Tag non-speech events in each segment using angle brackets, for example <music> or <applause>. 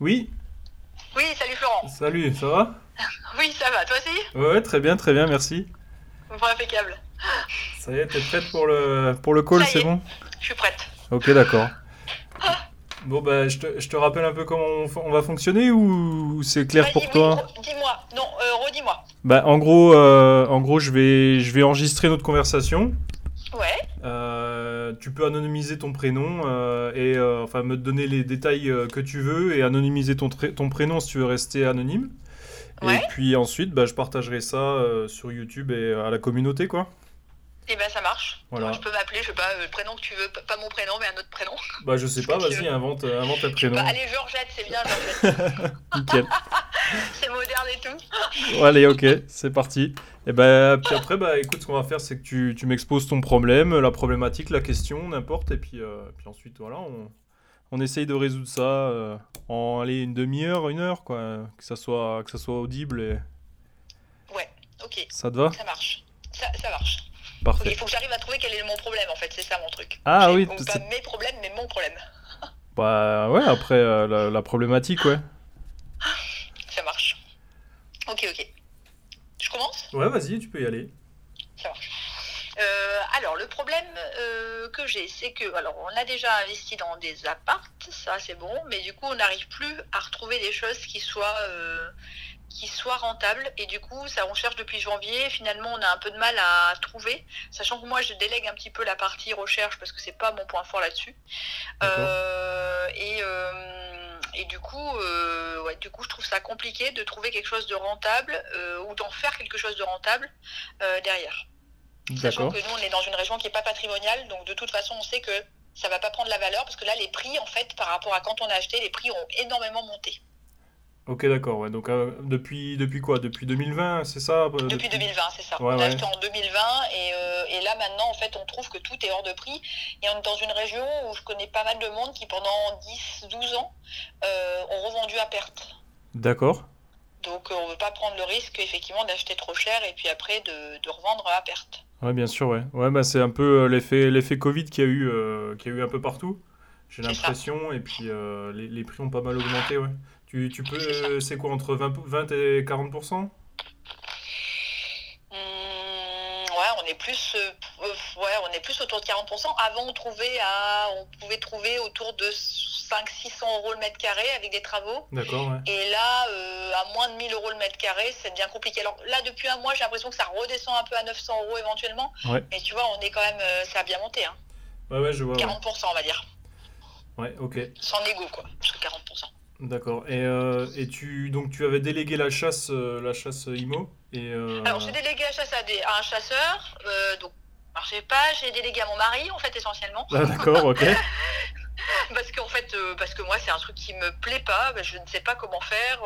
Oui, Oui, salut Florent. salut, ça va? Oui, ça va, toi aussi? Ouais, très bien, très bien, merci. Bon, impeccable. Ça y est, t'es prête pour le, pour le call, c'est est. bon? Je suis prête. Ok, d'accord. Bon, bah, je te, je te rappelle un peu comment on, va fonctionner ou c'est clair pour toi? dis-moi. Non, euh, redis-moi. Bah, en gros, euh, en gros, je vais, je vais enregistrer notre conversation. Tu peux anonymiser ton prénom euh, et euh, enfin me donner les détails euh, que tu veux et anonymiser ton, prénom si tu veux rester anonyme. Ouais. Et puis ensuite, bah, je partagerai ça sur YouTube et à la communauté, quoi. Et ben ça marche. Voilà. Donc, je peux m'appeler, je sais pas, euh, le prénom que tu veux, pas mon prénom, mais un autre prénom. Bah, je sais pas, tu vas-y, invente, euh, invente un prénom. Bah, allez, Georgette, c'est bien, Georgette. <laughs> Nickel. <laughs> c'est moderne et tout. Allez, ok, c'est parti. Et bah, puis après, bah, écoute, ce qu'on va faire, c'est que tu, tu m'exposes ton problème, la problématique, la question, n'importe, et puis, euh, puis ensuite, voilà, on, on essaye de résoudre ça euh, en allez, une demi-heure, une heure, quoi, que ça soit, que ça soit audible, et Ouais, ok, ça te va? ça marche. Ça, ça marche. Parfait. il faut que j'arrive à trouver quel est mon problème, en fait, c'est ça mon truc. Ah oui, ou c'est- pas mes problèmes, mais mon problème. <laughs> Bah ouais, après, euh, la, la problématique, ouais. Ça marche. Ok, ok. Je commence? Ouais, vas-y, tu peux y aller. Ça marche. Euh, alors, le problème euh, que j'ai, c'est que, alors, on a déjà investi dans des appartes, ça c'est bon, mais du coup, on n'arrive plus à retrouver des choses qui soient, euh, qui soient rentables. Et du coup, ça, on cherche depuis janvier. Finalement, on a un peu de mal à trouver, sachant que moi, je délègue un petit peu la partie recherche parce que c'est pas mon point fort là-dessus. Euh, et, euh, et du coup, euh, ouais, du coup, je trouve ça compliqué de trouver quelque chose de rentable ou d'en faire quelque chose de rentable derrière. Sachant que nous, on est dans une région qui n'est pas patrimoniale, donc de toute façon, on sait que ça va pas prendre la valeur parce que là, les prix, en fait, par rapport à quand on a acheté, les prix ont énormément monté. Ok, d'accord, ouais. Donc, euh, depuis, depuis quoi? Depuis 2020, c'est ça? euh, Depuis 2020, c'est ça. Ouais, on a ouais. acheté en 2020 et, euh, et là, maintenant, en fait, on trouve que tout est hors de prix. Et on est dans une région où je connais pas mal de monde qui, pendant 10, 12 ans, euh, ont revendu à perte. D'accord. Donc, on veut pas prendre le risque, effectivement, d'acheter trop cher et puis après de, de revendre à perte. Ouais, bien sûr, ouais. Ouais, bah c'est un peu l'effet l'effet Covid qu'il y a eu qu'il y a eu un peu partout. J'ai ça. l'impression et puis les, les prix ont pas mal augmenté, ouais. Tu, tu peux C'est quoi entre 20, 20 et 40 Hum, ouais, on est plus, euh, ouais, on est plus autour de 40%. Avant, on trouvait à, on pouvait trouver autour de 500-600 euros le mètre carré avec des travaux. D'accord, ouais. Et là, euh, à moins de 1000 euros le mètre carré, c'est bien compliqué. Alors là, depuis un mois, j'ai l'impression que ça redescend un peu à 900 euros éventuellement. Ouais. Mais tu vois, on est quand même, euh, ça a bien monté, hein. Ouais, ouais, je vois. Ouais, 40%, on va dire. Ouais, ok. Sans négo, quoi. Parce que 40%. D'accord. Et, euh, et tu donc tu avais délégué la chasse euh, la chasse IMO et euh, Alors, j'ai délégué la chasse à, des- à un chasseur. donc, marchait pas. J'ai délégué à mon mari, en fait, essentiellement. Ah, d'accord, ok. <laughs> Parce qu'en fait, parce que moi, c'est un truc qui me plaît pas. ben, Je ne sais pas comment faire.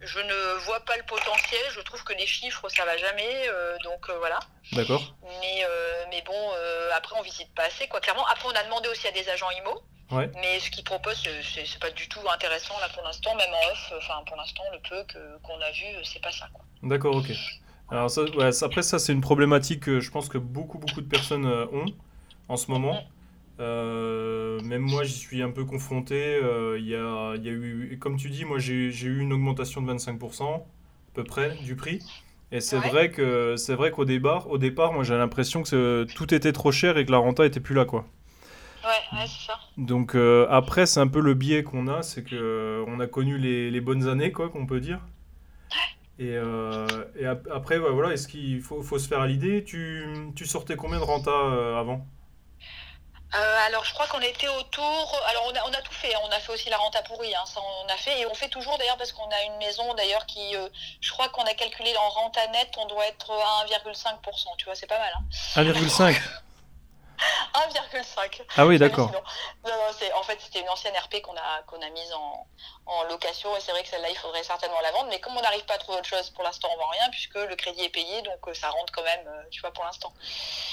je ne vois pas le potentiel. Je trouve que les chiffres, ça va jamais. euh, donc voilà. D'accord. Mais, mais bon, après, on visite pas assez, quoi. Clairement. Après, on a demandé aussi à des agents IMO. Ouais. Mais ce qu'ils proposent, c'est- pas du tout intéressant là pour l'instant, même en off. Enfin, pour l'instant, le peu que- qu'on a vu, euh, c'est pas ça. D'accord, ok. Alors ça, ouais, ça- après ça c'est une problématique que je pense que beaucoup beaucoup de personnes euh, ont en ce moment. Euh, même moi j'y suis un peu confronté. Euh, Il y a, y a eu, comme tu dis, moi j'ai eu une augmentation de 25% à peu près du prix. Et c'est Ouais. vrai que c'est vrai qu'au départ, au départ, moi j'ai l'impression que tout était trop cher et que la renta était plus là quoi. Ouais, c'est ça. Donc euh, après c'est un peu le biais qu'on a, c'est que euh, on a connu les, les bonnes années quoi qu'on peut dire. Et, euh, et ap- après ouais, voilà, est-ce qu'il faut, faut se faire à l'idée? Tu, tu sortais combien de renta avant? Euh, alors, je crois qu'on était autour. Alors, on a, on a tout fait. hein. On a fait aussi la rente à pourri. Hein. Ça, on a fait. Et on fait toujours d'ailleurs parce qu'on a une maison d'ailleurs qui. euh, je crois qu'on a calculé en rente à net, on doit être à 1,5%. Tu vois, c'est pas mal. Hein. 1,5. <laughs> 1,5. Ah oui, d'accord. Non, non, c'est, en fait, c'était une ancienne RP qu'on a, qu'on a mise en, en location. Et c'est vrai que celle-là, il faudrait certainement la vendre. Mais comme on n'arrive pas à trouver autre chose, pour l'instant, on vend rien puisque le crédit est payé. Donc, euh, ça rentre quand même, euh, tu vois, pour l'instant.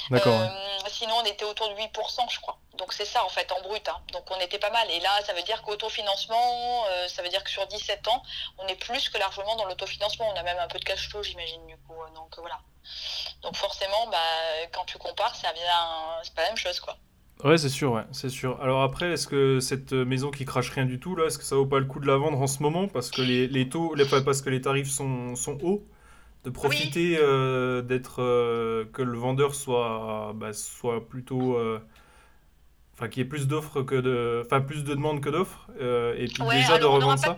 D'accord. Euh, ouais. sinon, on était autour de 8%, je crois. Donc, c'est ça, en fait, en brut. hein. Donc, on était pas mal. Et là, ça veut dire qu'autofinancement, euh, ça veut dire que sur 17 ans, on est plus que largement dans l'autofinancement. On a même un peu de cash flow, j'imagine, du coup. Donc, voilà. Donc, forcément, bah, quand tu compares, ça vient, c'est pas la même chose, quoi. Ouais, c'est sûr, ouais, c'est sûr. Alors après, est-ce que cette maison qui crache rien du tout, là, est-ce que ça vaut pas le coup de la vendre en ce moment parce que les, les taux, les, parce que les tarifs sont, sont hauts, de profiter euh, d'être euh, que le vendeur soit bah, soit plutôt, euh, enfin qu'il y ait plus d'offres que de, enfin plus de demandes que d'offres, et puis déjà de revendre ça?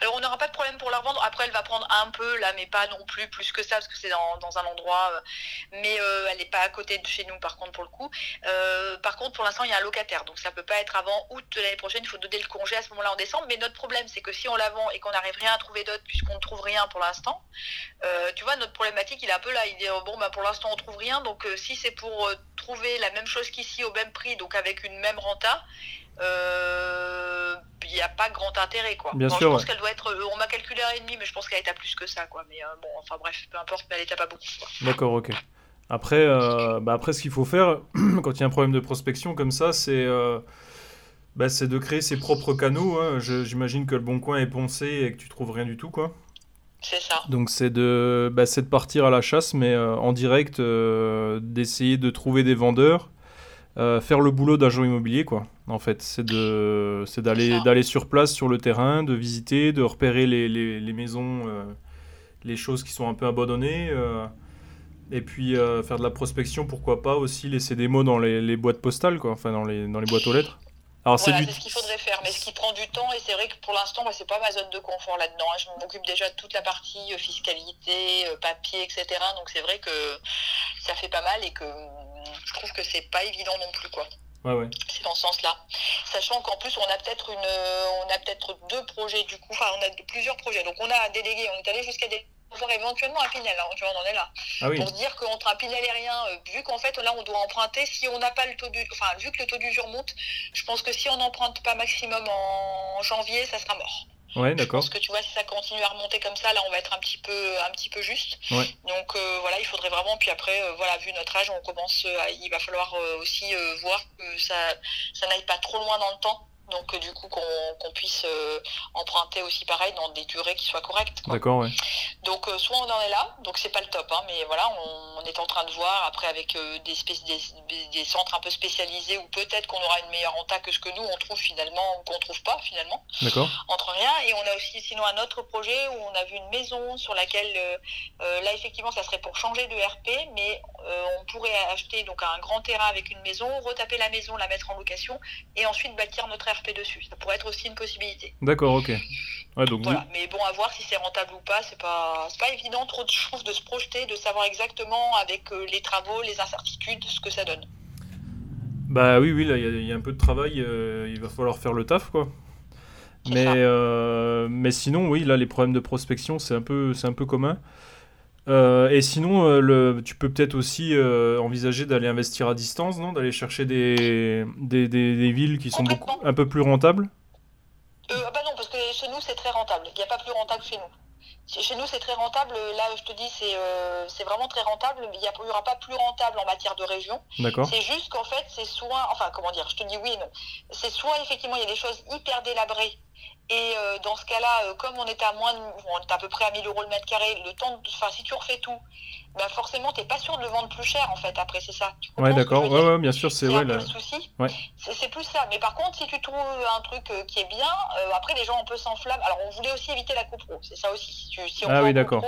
Alors on n'aura pas de problème pour la revendre. Après elle va prendre un peu là, mais pas non plus plus que ça parce que c'est dans, un endroit, euh, mais euh, elle n'est pas à côté de chez nous par contre pour le coup. Euh, par contre pour l'instant il y a un locataire, donc ça peut pas être avant août de l'année prochaine. Il faut donner le congé à ce moment-là en décembre. Mais notre problème c'est que si on la vend et qu'on n'arrive rien à trouver d'autre puisqu'on ne trouve rien pour l'instant, tu vois notre problématique il est un peu là. Il dit bon bah pour l'instant on trouve rien, donc si c'est pour trouver la même chose qu'ici au même prix, donc avec une même renta il euh, n'y a pas grand intérêt quoi. Bien sûr, je pense qu'elle doit être, euh, on m'a calculé un et demi, mais je pense qu'elle est à plus que ça quoi. Mais euh, bon, enfin bref, peu importe, mais elle est à pas beaucoup. D'accord, ok. Après, bah après, ce qu'il faut faire <clears throat> quand il y a un problème de prospection comme ça, c'est bah, c'est de créer ses propres canaux. Hein. J'imagine que le bon coin est poncé et que tu trouves rien du tout quoi. C'est ça. Donc c'est de, bah, de partir à la chasse, mais en direct, d'essayer de trouver des vendeurs euh, faire le boulot d'agent immobilier, quoi. En fait, c'est de, c'est d'aller, d'aller sur place, sur le terrain, de visiter, de repérer les, les, les maisons, euh, les choses qui sont un peu abandonnées, euh, et puis faire de la prospection, pourquoi pas aussi laisser des mots dans les, les, boîtes postales, quoi. Enfin, dans les, dans les boîtes aux lettres. Alors, c'est, ce qu'il faudrait faire, mais ce qui prend du temps, et c'est vrai que pour l'instant, moi, c'est pas ma zone de confort là-dedans. Hein. Je m'occupe déjà de toute la partie fiscalité, papier, etc. Donc c'est vrai que ça fait pas mal et que je trouve que c'est pas évident non plus, quoi. Ouais, ouais. C'est dans ce sens-là. Sachant qu'en plus, on a peut-être une, on a peut-être deux projets du coup. Enfin, on a plusieurs projets. Donc, on a délégué, on est allé jusqu'à des éventuellement un Pinel, hein, tu vois, on en est là. Ah Pour se dire qu'entre un Pinel et rien, euh, vu qu'en fait là on doit emprunter, si on n'a pas le taux du, enfin vu que le taux d'usure monte, je pense que si on n'emprunte pas maximum en janvier, ça sera mort. Ouais, d'accord. Parce que tu vois, si ça continue à remonter comme ça, là, on va être un petit peu, un petit peu juste. Donc euh, voilà, il faudrait vraiment. Puis après, euh, voilà, vu notre âge, on commence. il va falloir euh, aussi voir que ça, ça n'aille pas trop loin dans le temps donc euh, du coup qu'on puisse euh, emprunter aussi pareil dans des durées qui soient correctes. D'accord, ouais. Donc euh, soit on en est là, donc c'est pas le top, hein, mais voilà, on, est en train de voir après avec des, des, centres un peu spécialisés où peut-être qu'on aura une meilleure renta que ce que nous on trouve finalement ou qu'on trouve pas finalement. D'accord. Entre rien et on a aussi sinon un autre projet où on a vu une maison sur laquelle là effectivement ça serait pour changer de RP, mais on pourrait acheter donc un grand terrain avec une maison, retaper la maison, la mettre en location et ensuite bâtir notre RP dessus. Ça pourrait être aussi une possibilité. D'accord, ok. Ouais, donc voilà. Mais bon, à voir si c'est rentable ou pas. C'est pas, pas évident trop, je trouve, de se projeter, de savoir exactement avec euh, les travaux, les incertitudes, ce que ça donne. Bah oui, oui, là, il y, a un peu de travail. Euh, il va falloir faire le taf, quoi. Mais, euh, mais sinon, oui, là, les problèmes de prospection, c'est un peu, c'est un peu commun. Euh, et sinon, euh, le, tu peux peut-être aussi euh, envisager d'aller investir à distance, non? D'aller chercher des, des, des, villes qui sont beaucoup, un peu plus rentables? Ah bah non, parce que chez nous, c'est très rentable. Il n'y a pas plus rentable chez nous. Chez nous, c'est très rentable. Là, je te dis, c'est vraiment très rentable. Il n'y aura pas plus rentable en matière de région. C'est juste qu'en fait, c'est soit. Enfin, comment dire? Je te dis oui non. C'est soit, effectivement, il y a des choses hyper délabrées et euh, dans ce cas-là, euh, comme on est à moins, de, on est à peu près à 1000 euros le mètre carré, le temps, enfin si tu refais tout, bah forcément t'es pas sûr de le vendre plus cher en fait. Après c'est ça. Ouais d'accord. Ouais, ouais, bien sûr c'est ouais, le souci. Ouais. C'est plus ça. Mais par contre si tu trouves un truc euh, qui est bien, après les gens on peut s'enflammer. Alors on voulait aussi éviter la copro, c'est ça aussi. Si, tu, si on ah oui d'accord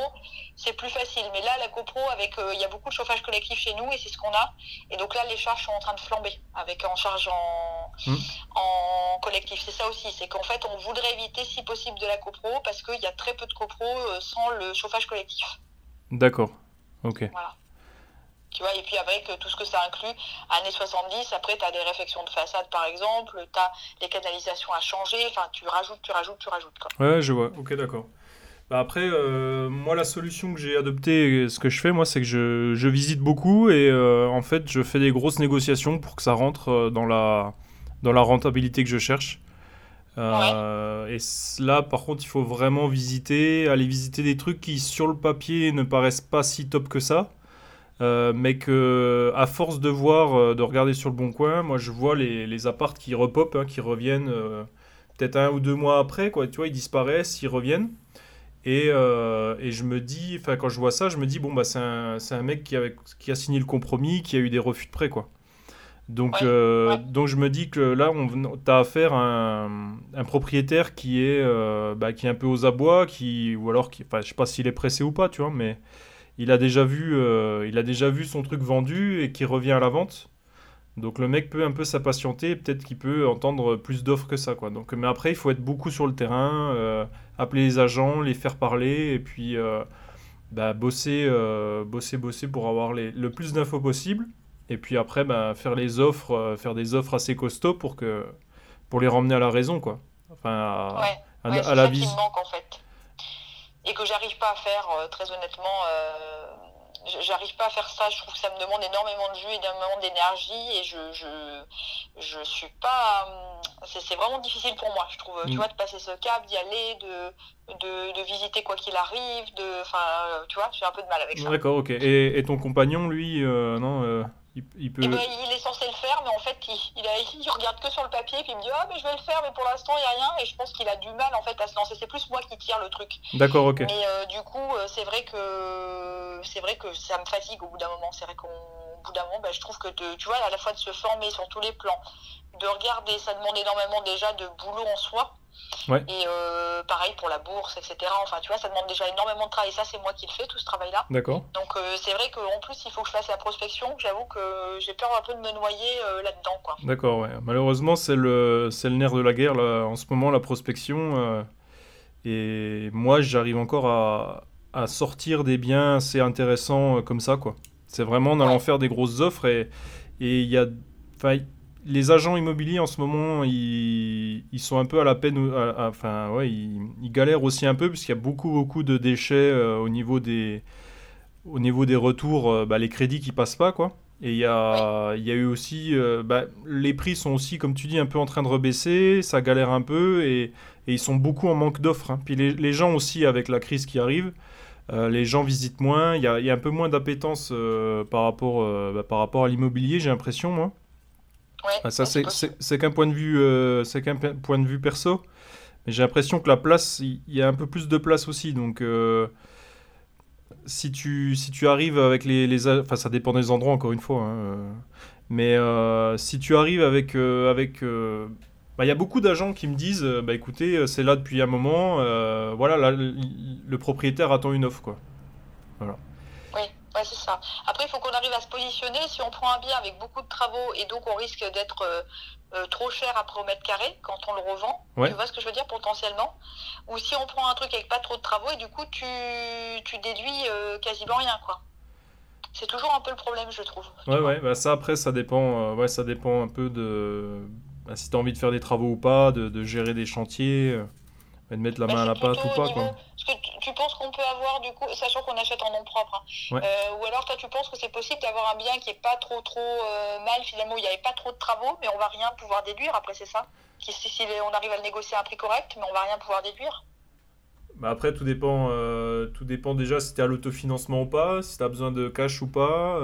c'est plus facile. Mais là, la copro, avec, euh, il y a beaucoup de chauffage collectif chez nous et c'est ce qu'on a. Et donc là, les charges sont en train de flamber avec en charge en, hmm. en collectif. C'est ça aussi, c'est qu'en fait, on voudrait éviter, si possible, de la copro parce qu'il y a très peu de copro euh, sans le chauffage collectif. D'accord. Ok. Voilà. Tu vois, et puis avec tout ce que ça inclut, années 70, après tu as des réfections de façade par exemple, tu as les canalisations à changer, enfin tu rajoutes, tu rajoutes, tu rajoutes. Quoi. Ouais, je vois, ok d'accord. Bah, après, euh, moi, la solution que j'ai adoptée, ce que je fais, moi, c'est que je, je, visite beaucoup et euh, en fait, je fais des grosses négociations pour que ça rentre euh, dans la, dans la rentabilité que je cherche. Et là, par contre, il faut vraiment visiter, aller visiter des trucs qui, sur le papier, ne paraissent pas si top que ça. mais que, à force de voir, de regarder sur le bon coin, moi, je vois les, les apparts qui repopent, hein, qui reviennent peut-être un ou deux mois après, quoi. Tu vois, ils disparaissent, ils reviennent. Et, euh, je me dis, enfin quand je vois ça, je me dis bon bah c'est un, mec qui, qui a signé le compromis, qui a eu des refus de prêt quoi. Donc, euh, donc je me dis que là, tu as affaire à un, un, propriétaire qui est, euh, bah, qui est un peu aux abois, qui, ou alors, qui, enfin, je sais pas s'il est pressé ou pas, tu vois, mais il a, déjà vu, euh, il a déjà vu son truc vendu et qui revient à la vente. Donc le mec peut un peu s'impatienter, peut-être qu'il peut entendre plus d'offres que ça. Quoi. Donc, mais après, il faut être beaucoup sur le terrain, appeler les agents, les faire parler, et puis bah, bosser, bosser, bosser pour avoir les, le plus d'infos possible. Et puis après, bah, faire les offres, euh, faire des offres assez costauds pour que pour les ramener à la raison, quoi. Enfin, à, ouais, à, la vie. manque en fait. Et que j'arrive pas à faire, euh, très honnêtement. Euh, j'arrive pas à faire ça. Je trouve que ça me demande énormément de jus, énormément d'énergie, et je, je, je suis pas. C'est vraiment difficile pour moi, je trouve. Tu mm. vois, de passer ce cap, d'y aller, de, de, de, visiter quoi qu'il arrive, de. Enfin, tu vois, j'ai un peu de mal avec ça. D'accord, ok. Et, et, ton compagnon, lui, non il, peut... Eh ben, il, est censé le faire, mais en fait, il, il, regarde que sur le papier, puis il me dit Ah, mais je vais le faire, mais pour l'instant, il n'y a rien. Et je pense qu'il a du mal en fait à se lancer. C'est plus moi qui tire le truc. D'accord, ok. Mais euh, du coup, euh, c'est vrai que c'est vrai que ça me fatigue au bout d'un moment. C'est vrai qu'au bout d'un moment, ben, je trouve que tu vois, à la fois de se former sur tous les plans, de regarder, ça demande énormément déjà de boulot en soi. Et euh, pareil pour la bourse, etc. Enfin, tu vois, ça demande déjà énormément de travail. Ça, c'est moi qui le fais, tout ce travail-là. D'accord. Donc, euh, c'est vrai qu'en plus, il faut que je fasse la prospection. J'avoue que j'ai peur un peu de me noyer euh, là-dedans, quoi. D'accord, ouais. Malheureusement, c'est le, c'est le nerf de la guerre, là, en ce moment, la prospection. et moi, j'arrive encore à, à, sortir des biens assez intéressants comme ça, quoi. C'est vraiment en allant faire des grosses offres et il y a les agents immobiliers en ce moment, ils, sont un peu à la peine, enfin ouais, ils, galèrent aussi un peu puisqu'il y a beaucoup beaucoup de déchets euh, au niveau des au niveau des retours, euh, bah, les crédits qui passent pas quoi. Et il y a, il y a eu aussi, euh, bah, les prix sont aussi, comme tu dis, un peu en train de rebaisser, ça galère un peu et, ils sont beaucoup en manque d'offres. Hein. Puis les, gens aussi, avec la crise qui arrive, les gens visitent moins, il y a, y a un peu moins d'appétence par, rapport, bah, par rapport à l'immobilier, j'ai l'impression, moi. Ah, ça, c'est qu'un point de vue, euh, c'est qu'un point de vue perso. Mais j'ai l'impression que la place, il y, a un peu plus de place aussi. Donc, euh, si tu si tu arrives avec les, les, enfin, ça dépend des endroits encore une fois. Hein, euh. mais si tu arrives avec avec bah, il y a beaucoup d'agents qui me disent bah écoutez c'est là depuis un moment voilà là, le, propriétaire attend une offre quoi voilà Ouais, c'est ça. Après, il faut qu'on arrive à se positionner. Si on prend un bien avec beaucoup de travaux et donc on risque d'être euh, euh, trop cher après au mètre carré quand on le revend, tu vois ce que je veux dire potentiellement? Ou si on prend un truc avec pas trop de travaux et du coup tu, tu déduis euh, quasiment rien, quoi. C'est toujours un peu le problème, je trouve. Ouais, ouais, bah ça après, ça dépend, ouais, ça dépend un peu de bah, si tu as envie de faire des travaux ou pas, de, de gérer des chantiers de mettre la main à la pâte ou pas quoi. que tu, penses qu'on peut avoir du coup, sachant qu'on achète en nom propre, hein, euh, ou alors toi tu penses que c'est possible d'avoir un bien qui est pas trop trop euh, mal finalement, où il n'y avait pas trop de travaux, mais on va rien pouvoir déduire après c'est ça? Si, si, on arrive à le négocier à un prix correct, mais on va rien pouvoir déduire. Bah après tout dépend, euh, tout dépend déjà si tu à l'autofinancement ou pas, si tu as besoin de cash ou pas,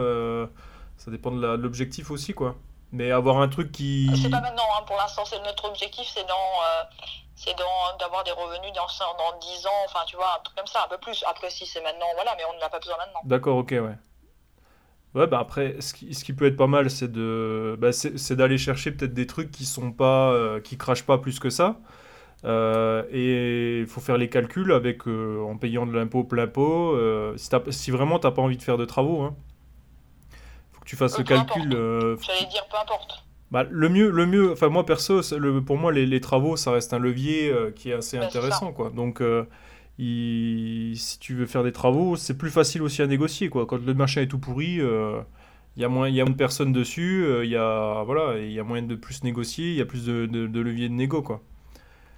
ça dépend de l'objectif aussi quoi. Mais avoir un truc qui. C'est pas maintenant, hein. pour l'instant, c'est notre objectif, c'est dans, c'est d'avoir des revenus dans, dans 10 ans, enfin tu vois, un truc comme ça, un peu plus. Après, si c'est maintenant, voilà, mais on n'a pas besoin maintenant. D'accord, ok, ouais. Ouais, bah après, ce qui, ce qui peut être pas mal, c'est de, bah, c'est d'aller chercher peut-être des trucs qui sont pas, euh, qui crachent pas plus que ça. Euh, et il faut faire les calculs avec, euh, en payant de l'impôt plein pot. si, si vraiment t'as pas envie de faire de travaux, hein, tu fasses le calcul. J'allais dire peu importe. Bah, le mieux, le mieux, enfin moi perso, le, pour moi les, les, travaux ça reste un levier euh, qui est assez bah, intéressant quoi. Donc euh, si tu veux faire des travaux, c'est plus facile aussi à négocier quoi. Quand le machin est tout pourri, euh, il y a moins, il y a moins de personnes dessus, il y a voilà, il y a moyen de plus négocier, il y a plus de, de, de levier de négo quoi.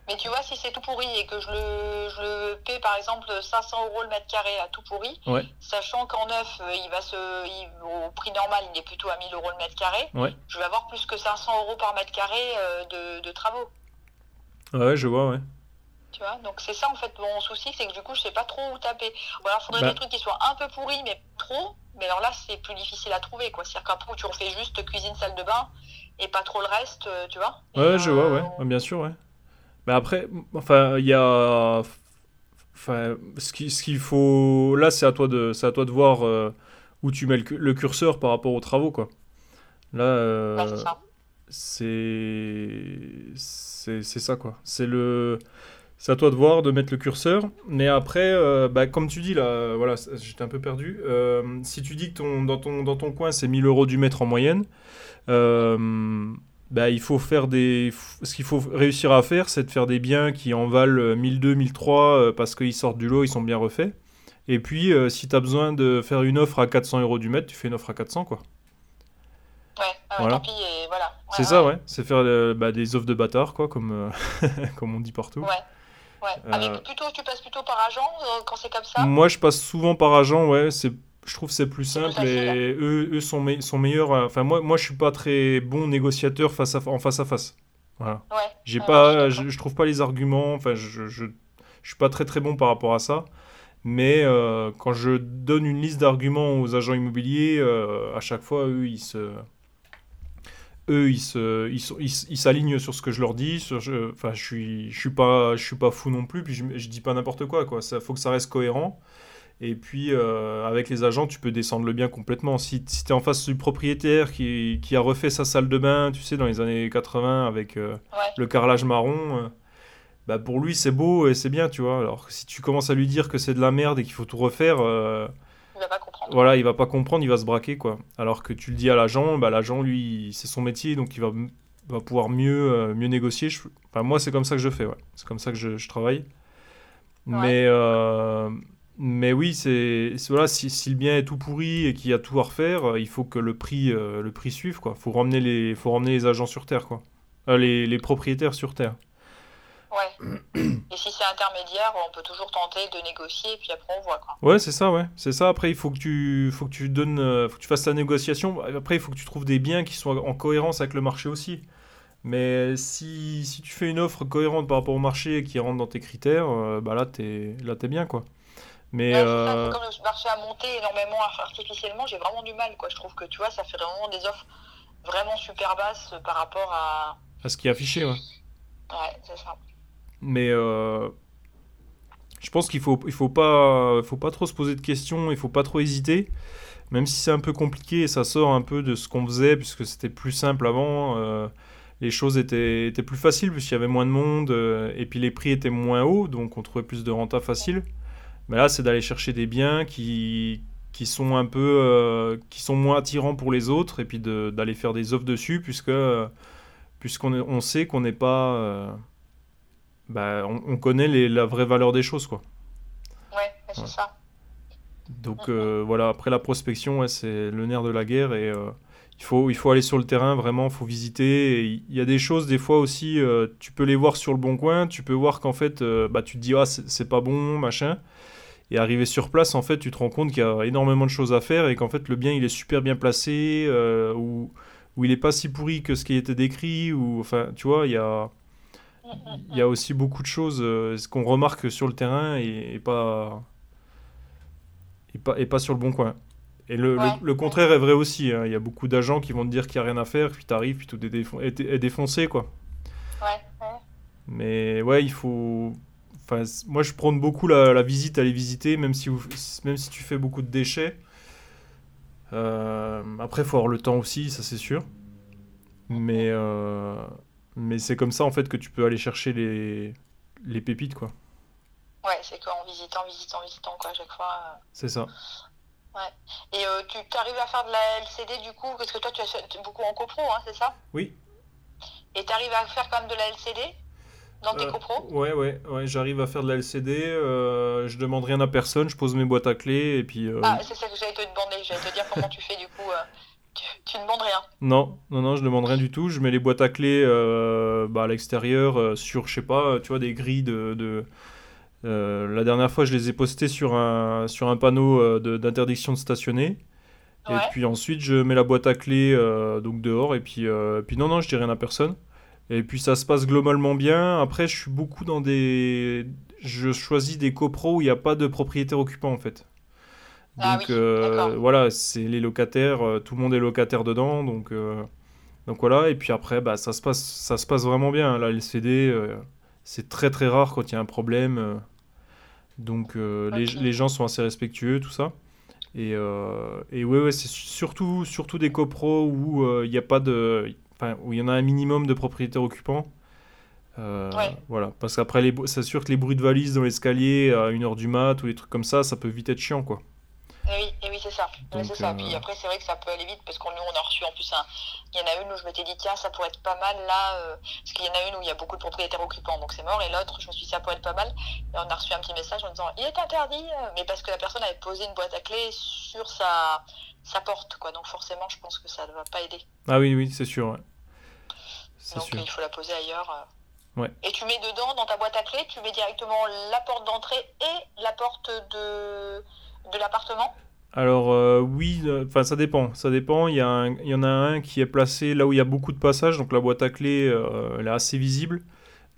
Mais tu vois, si c'est tout pourri et que je le, je le paie par exemple 500 euros le mètre carré à tout pourri, sachant qu'en neuf, euh, il va se, au prix normal, il est plutôt à 1000 euros le mètre carré, je vais avoir plus que 500 euros par mètre carré euh, de, de, travaux. Ouais, je vois, ouais. Tu vois, donc c'est ça en fait mon souci, c'est que du coup je sais pas trop où taper. Ou alors il faudrait bah. des trucs qui soient un peu pourris, mais trop. Mais alors là, c'est plus difficile à trouver, quoi. C'est-à-dire qu'après, tu refais juste cuisine, salle de bain et pas trop le reste, euh, tu vois. Ouais, je vois, ouais. Bien sûr, ouais. Mais après, enfin, il y a. Enfin, ce qu'il ce qu'il faut. Là, c'est à toi de, à toi de voir euh, où tu mets le, curseur par rapport aux travaux, quoi. Là, euh, c'est c'est ça quoi. C'est le c'est à toi de voir, de mettre le curseur. Mais après, euh, bah, comme tu dis là, voilà, j'étais un peu perdu. Euh, si tu dis que ton, dans, ton, dans ton coin c'est 1000 euros du mètre en moyenne, bah, il faut faire des. Ce qu'il faut réussir à faire, c'est de faire des biens qui en valent 1002, 1003 parce qu'ils sortent du lot, ils sont bien refaits. Et puis, si tu as besoin de faire une offre à 400 euros du mètre, tu fais une offre à 400 quoi. Ouais, ah voilà. tant voilà. c'est ça, ouais. C'est faire euh, bah, des offres de bâtards, quoi, comme, euh, <laughs> comme on dit partout. Ouais. Ouais. Avec euh, plutôt, tu passes plutôt par agent quand c'est comme ça? Moi, je passe souvent par agent, ouais. C'est je trouve c'est plus simple et eux, eux sont, sont meilleurs. Enfin, moi, moi, je suis pas très bon négociateur face à, en face à face. Voilà. Ouais. J'ai pas, je, je, trouve pas les arguments. Enfin, je, je, je, suis pas très très bon par rapport à ça. Mais quand je donne une liste d'arguments aux agents immobiliers, à chaque fois, eux, ils se, eux, ils se, ils, s'alignent sur ce que je leur dis. je, enfin, je suis, je suis pas, je suis pas fou non plus. Puis je, je dis pas n'importe quoi. Quoi. Ça faut que ça reste cohérent. Et puis euh, avec les agents, tu peux descendre le bien complètement. Si, si tu es en face du propriétaire qui, qui, a refait sa salle de bain, tu sais, dans les années 80 avec euh, le carrelage marron. Euh, bah pour lui c'est beau et c'est bien, tu vois. Alors si tu commences à lui dire que c'est de la merde et qu'il faut tout refaire, il va pas comprendre. Voilà, il va pas comprendre, il va se braquer quoi. Alors que tu le dis à l'agent, bah l'agent lui c'est son métier donc il va, va pouvoir mieux, mieux négocier. Enfin, moi c'est comme ça que je fais, ouais. c'est comme ça que je, je travaille. Mais, mais oui, c'est voilà, si, si, le bien est tout pourri et qu'il y a tout à refaire, euh, il faut que le prix, le prix suive quoi. Faut ramener les, faut ramener les agents sur terre quoi, les, les propriétaires sur terre. Ouais. Et si c'est intermédiaire, on peut toujours tenter de négocier et puis après on voit quoi. Ouais, c'est ça, ouais. C'est ça. Après, il faut que tu, faut que tu donnes, euh, faut que tu fasses ta négociation. Après, il faut que tu trouves des biens qui soient en cohérence avec le marché aussi. Mais si, si tu fais une offre cohérente par rapport au marché et qui rentre dans tes critères, euh, bah là t'es, là t'es bien quoi. Mais euh... comme le marché a monté énormément artificiellement, j'ai vraiment du mal quoi. Je trouve que tu vois, ça fait vraiment des offres vraiment super basses par rapport à. À ce qui est affiché, ouais. Ouais, c'est ça. Mais euh, je pense qu'il faut, il faut, pas, faut pas trop se poser de questions, il faut pas trop hésiter. Même si c'est un peu compliqué et ça sort un peu de ce qu'on faisait, puisque c'était plus simple avant. Euh, les choses étaient, étaient plus faciles puisqu'il y avait moins de monde euh, et puis les prix étaient moins hauts, donc on trouvait plus de renta facile. Mais là, c'est d'aller chercher des biens qui, qui sont un peu qui sont moins attirants pour les autres et puis d'aller faire des offres dessus puisque puisqu'on on sait qu'on n'est pas bah, on, connaît les, la vraie valeur des choses, quoi. Ouais, c'est ça. Donc euh, voilà, après la prospection, c'est le nerf de la guerre et euh, il, faut, il faut aller sur le terrain, vraiment, il faut visiter. Il y a des choses, des fois aussi, euh, tu peux les voir sur le bon coin, tu peux voir qu'en fait, bah, tu te dis, ah, c'est pas bon, machin. Et arrivé sur place, en fait, tu te rends compte qu'il y a énormément de choses à faire et qu'en fait, le bien, il est super bien placé, ou, ou il est pas si pourri que ce qui était décrit, ou enfin, tu vois, il y a il y a aussi beaucoup de choses euh, ce qu'on remarque sur le terrain et, pas, et, pas, et pas sur le bon coin. Et le, le, contraire est vrai aussi. Hein. Il y a beaucoup d'agents qui vont te dire qu'il n'y a rien à faire, puis tu arrives, puis tout est, défoncé. Quoi. Ouais, Mais ouais, il faut. Enfin, moi, je prône beaucoup la, la, visite, aller visiter, même si, même si tu fais beaucoup de déchets. Euh, après, il faut avoir le temps aussi, ça c'est sûr. Mais, euh, mais c'est comme ça en fait que tu peux aller chercher les, les pépites quoi. Ouais, c'est qu'en visitant, visitant, visitant quoi à chaque fois. Euh. C'est ça. Ouais. Et tu arrives à faire de la LCD du coup Parce que toi tu as beaucoup en copro, hein, c'est ça? Oui. Et tu arrives à faire quand même de la LCD dans tes euh, copros Ouais, ouais, ouais j'arrive à faire de la LCD. Euh, je demande rien à personne, je pose mes boîtes à clés et puis. Ah, c'est ça que j'allais te demander. J'allais te dire comment tu fais du coup tu, ne demandes rien Non, non, non, je demande rien du tout. Je mets les boîtes à clés euh, bah, à l'extérieur euh, sur, je sais pas, tu vois, des grilles de. Euh, la dernière fois, je les ai postées sur un, sur un panneau d'interdiction de, stationner. Et puis ensuite, je mets la boîte à clés donc dehors. Et puis, puis non, non, je dis rien à personne. Et puis ça se passe globalement bien. Après, je suis beaucoup dans des. Je choisis des copros où il n'y a pas de propriétaire occupant en fait. Ah donc euh, voilà, c'est les locataires, euh, tout le monde est locataire dedans, donc, euh, donc voilà. Et puis après, bah, ça, se passe, ça se passe vraiment bien. La LCD, c'est très très rare quand il y a un problème. donc les, les, gens sont assez respectueux, tout ça. Et, et ouais, ouais c'est surtout, surtout des copros où il n'y a pas de. Enfin, où il y en a un minimum de propriétaires occupants. Euh, voilà, parce qu'après, c'est sûr que les bruits de valises dans l'escalier à 1h du mat ou des trucs comme ça, ça peut vite être chiant, quoi. Et oui, et oui c'est ça. c'est ça. Puis après, c'est vrai que ça peut aller vite parce qu'on nous, on a reçu en plus un. Il y en a une où je m'étais dit, tiens, ça pourrait être pas mal là. parce qu'il y en a une où il y a beaucoup de propriétaires occupants, donc c'est mort. Et l'autre, je me suis dit, ça pourrait être pas mal. Et on a reçu un petit message en disant, il est interdit. Mais parce que la personne avait posé une boîte à clés sur sa, sa porte, quoi. Donc forcément, je pense que ça ne va pas aider. Ah oui, oui, c'est sûr. Donc il faut la poser ailleurs. Et tu mets dedans, dans ta boîte à clés, tu mets directement la porte d'entrée et la porte de, de l'appartement? Alors euh, oui, euh, enfin ça dépend, ça dépend. Il y, a il y en a un qui est placé là où il y a beaucoup de passages, donc la boîte à euh, elle est assez visible.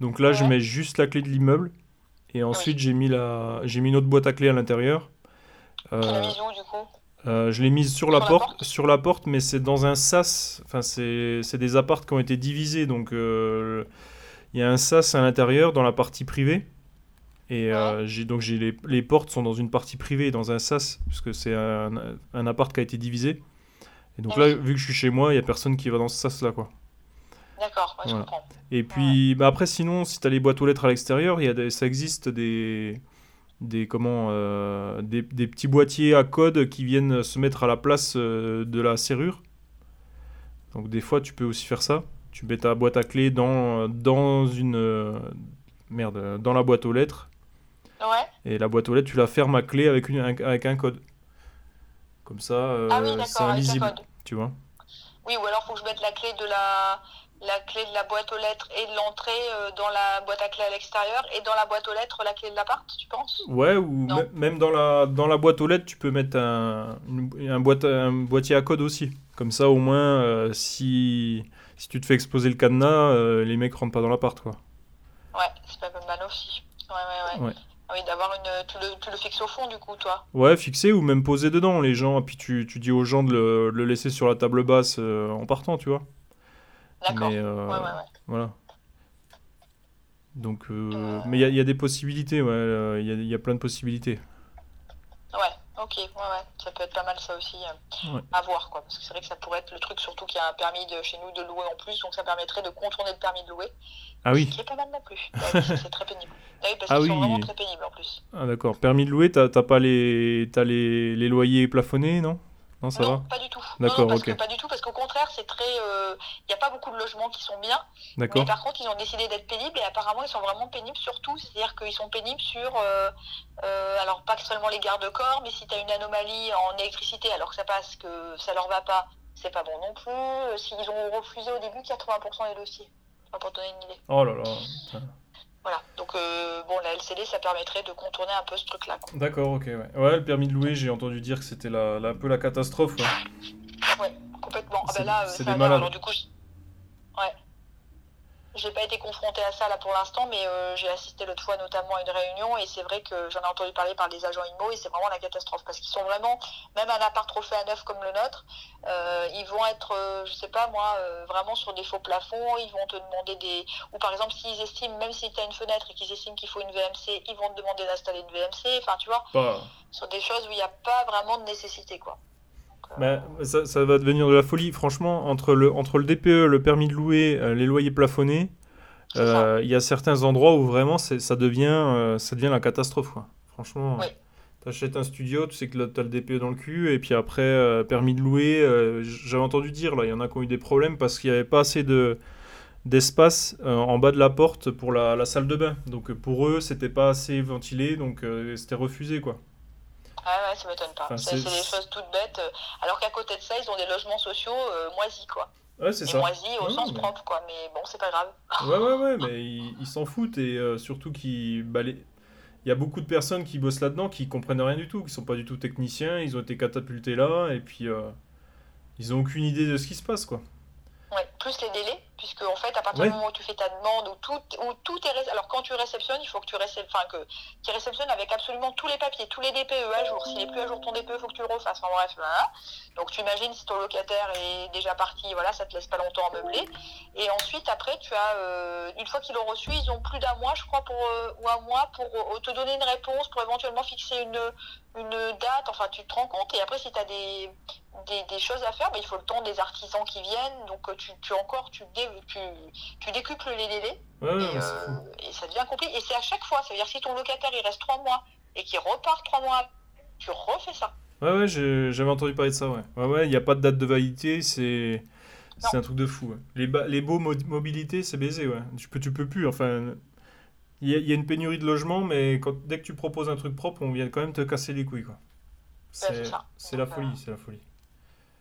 Donc là je mets juste la clé de l'immeuble et ensuite j'ai mis la, j'ai mis une autre boîte à clés à l'intérieur. du coup? Je l'ai mise sur, la, porte, sur la porte, mais c'est dans un sas. Enfin c'est, des appartes qui ont été divisés, donc il y a un sas à l'intérieur dans la partie privée. Et euh, j'ai, donc j'ai les, les, portes sont dans une partie privée, dans un sas, puisque c'est un, un, appart qui a été divisé. Et donc là, vu que je suis chez moi, il n'y a personne qui va dans ce sas-là. quoi. D'accord, je comprends. Et puis bah après, sinon, si tu as les boîtes aux lettres à l'extérieur, y ça existe des, des, comment, euh, des, des, petits boîtiers à code qui viennent se mettre à la place euh, de la serrure. Donc des fois, tu peux aussi faire ça. Tu mets ta boîte à clé dans, dans une. Euh, merde, dans la boîte aux lettres. Ouais. Et la boîte aux lettres, tu la fermes à clé avec, une, avec un code. Comme ça, ah oui, c'est invisible. Tu vois Oui, ou alors faut que je mette la clé de la, la clé de la boîte aux lettres et de l'entrée euh, dans la boîte à clé à l'extérieur et dans la boîte aux lettres la clé de l'appart, tu penses? Ouais, ou même dans la, dans la boîte aux lettres, tu peux mettre un, un, boîte, un boîtier à code aussi. Comme ça, au moins, si si tu te fais exploser le cadenas, euh, les mecs rentrent pas dans l'appart, quoi. Ouais, c'est pas mal aussi. Ouais, ouais, ouais. Ah oui, d'avoir une. Tu le, tu le, fixes au fond, du coup, toi Ouais, fixé ou même posé dedans, les gens. Et puis tu, tu dis aux gens de le, le, laisser sur la table basse euh, en partant, tu vois. D'accord. Euh, ouais, ouais, ouais. Voilà. Donc, mais il y, y, a des possibilités, ouais. Il y, y, a plein de possibilités. Ouais. Ok, ouais, ouais, ça peut être pas mal ça aussi euh, à voir, quoi. Parce que c'est vrai que ça pourrait être le truc, surtout qu'il y a un permis de, chez nous de louer en plus, donc ça permettrait de contourner le permis de louer. Ah oui. Ce qui est pas mal non plus. c'est très pénible. Ah oui, parce ah sont vraiment très pénibles en plus. Ah d'accord. Permis de louer, t'as pas les, as les, les loyers plafonnés, non? Non, ça va pas du tout. D'accord, ok. pas du tout, parce qu'au contraire, c'est très. Il euh, n'y a pas beaucoup de logements qui sont bien. D'accord. Mais par contre, ils ont décidé d'être pénibles et apparemment, ils sont vraiment pénibles surtout. C'est-à-dire qu'ils sont pénibles sur. Euh, euh, alors, pas seulement les gardes-corps, mais si tu as une anomalie en électricité alors que ça passe, que ça leur va pas, c'est pas bon non plus. S'ils ont refusé au début 80% des dossiers. Pour donner une idée. Oh là là. Voilà, donc euh, bon, la LCD, ça permettrait de contourner un peu ce truc-là. D'accord, ok, ouais. Ouais, le permis de louer, j'ai entendu dire que c'était la, un peu la catastrophe. Ouais, ouais complètement. Ah ben là, euh, c'est des malades. Alors, du coup, ouais. J'ai pas été confrontée à ça là pour l'instant, mais euh, j'ai assisté l'autre fois notamment à une réunion et c'est vrai que j'en ai entendu parler par des agents IMO et c'est vraiment la catastrophe parce qu'ils sont vraiment, même un appart refait à neuf comme le nôtre, euh, ils vont être, euh, je sais pas moi, vraiment sur des faux plafonds, ils vont te demander des. Ou par exemple, s'ils estiment, même si tu as une fenêtre et qu'ils estiment qu'il faut une VMC, ils vont te demander d'installer une VMC, enfin tu vois, sur des choses où il n'y a pas vraiment de nécessité quoi. Bah, ça, ça, va devenir de la folie. Franchement, entre le, entre le DPE, le permis de louer, euh, les loyers plafonnés, euh, il y a certains endroits où vraiment ça devient, euh, ça devient la catastrophe. Quoi. Franchement, oui. tu achètes un studio, tu sais que tu as le DPE dans le cul, et puis après, permis de louer, j'avais entendu dire, là, il y en a qui ont eu des problèmes parce qu'il n'y avait pas assez de d'espace en bas de la porte pour la, la, salle de bain. Donc pour eux, c'était pas assez ventilé, donc c'était refusé quoi. Ah ouais, ça m'étonne pas. c'est des choses toutes bêtes. Euh, alors qu'à côté de ça, ils ont des logements sociaux euh, moisis, quoi. Ouais, c'est ça. Moisis au sens propre, quoi. Mais bon, c'est pas grave. Ouais, ouais, ouais, mais ils s'en foutent et euh, surtout qu'ils. Bah, Il y a beaucoup de personnes qui bossent là-dedans qui comprennent rien du tout, qui sont pas du tout techniciens, ils ont été catapultés là et puis ils ont aucune idée de ce qui se passe, quoi. Ouais, plus les délais, puisque en fait, à partir du moment où tu fais ta demande, où tout, où tout est. Alors, quand tu réceptionnes, il faut que tu réceptionnes, enfin, que tu réceptionnes avec absolument tous les papiers, tous les DPE à jour. S'il n'est plus à jour ton DPE, il faut que tu le refasses. Enfin, bref, voilà. Donc, tu imagines si ton locataire est déjà parti, voilà, ça te laisse pas longtemps à meubler. Et ensuite, après, tu as, euh, une fois qu'ils l'ont reçu, ils ont plus d'un mois, je crois, pour, euh, ou un mois pour euh, te donner une réponse, pour éventuellement fixer une, une date. Enfin, tu te rends compte. Et après, si tu as des, des, choses à faire, bah, il faut le temps des artisans qui viennent. Donc, tu, tu encore, tu, tu, tu décuples les délais. et, ça devient compliqué. Et c'est à chaque fois. Ça veut dire si ton locataire, il reste trois mois et qu'il repart trois mois, tu refais ça. Ouais, ouais, j'avais entendu parler de ça, ouais. Ouais, ouais, il n'y a pas de date de validité, c'est. C'est un truc de fou. Les, les beaux mobilités, c'est baisé, ouais. Tu peux, tu peux plus. Enfin, il y, a une pénurie de logements, mais quand, dès que tu proposes un truc propre, on vient quand même te casser les couilles, quoi. Bah, c'est la folie, c'est la folie.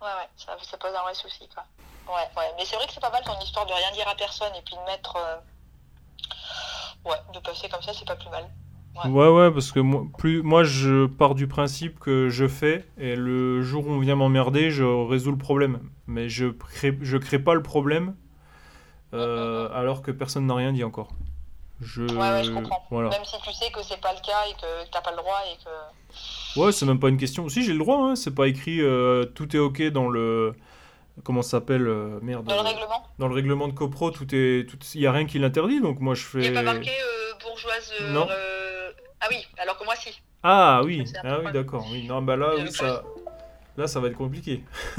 Ouais, ouais, ça, ça, pose un vrai souci, quoi. Ouais, ouais. Mais c'est vrai que c'est pas mal ton histoire de rien dire à personne et puis de mettre. Euh, ouais, de passer comme ça, c'est pas plus mal. Ouais. ouais, parce que moi, plus, moi, je pars du principe que je fais et le jour où on vient m'emmerder, je résous le problème. Mais je crée, je crée pas le problème euh, alors que personne n'a rien dit encore. Je... Ouais, ouais, je comprends. Même si tu sais que c'est pas le cas et que t'as pas le droit et que. Ouais, c'est même pas une question. Si, j'ai le droit, hein. c'est pas écrit euh, tout est ok dans le. Comment ça s'appelle euh, Merde. Dans le règlement Dans le règlement de CoPro, tout est. Il y a rien qui l'interdit, donc moi je fais. Il n'y a pas marqué bourgeoise. Non. Ah oui, alors que moi si. Ah oui, ah oui, d'accord. Oui, non, bah là, oui, ça, là, ça va être compliqué. <laughs>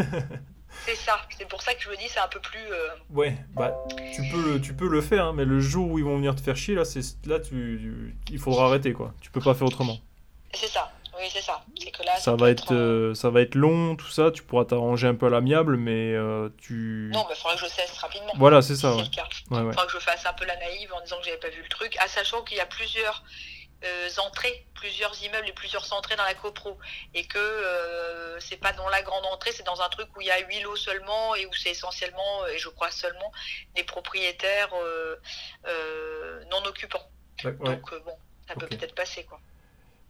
c'est ça. C'est pour ça que je me dis, c'est un peu plus. Euh, ouais, bah, tu peux le, tu peux le faire, hein, mais le jour où ils vont venir te faire chier, là, c'est, là, tu, il faudra arrêter, quoi. Tu peux pas faire autrement. C'est ça. Oui, c'est ça. que là, ça, va être, euh, ça va être long, tout ça. Tu pourras t'arranger un peu à l'amiable, mais euh, tu. Non, il faudra que je cesse rapidement. Voilà, c'est ça. Il faudra que je fasse un peu la naïve en disant que j'avais pas vu le truc, à sachant qu'il y a plusieurs euh, entrées, plusieurs immeubles et plusieurs entrées dans la copro. Et que euh, c'est pas dans la grande entrée, c'est dans un truc où il y a huit lots seulement et où c'est essentiellement, et je crois seulement, des propriétaires non occupants. Donc bon, ça peut peut-être passer quoi.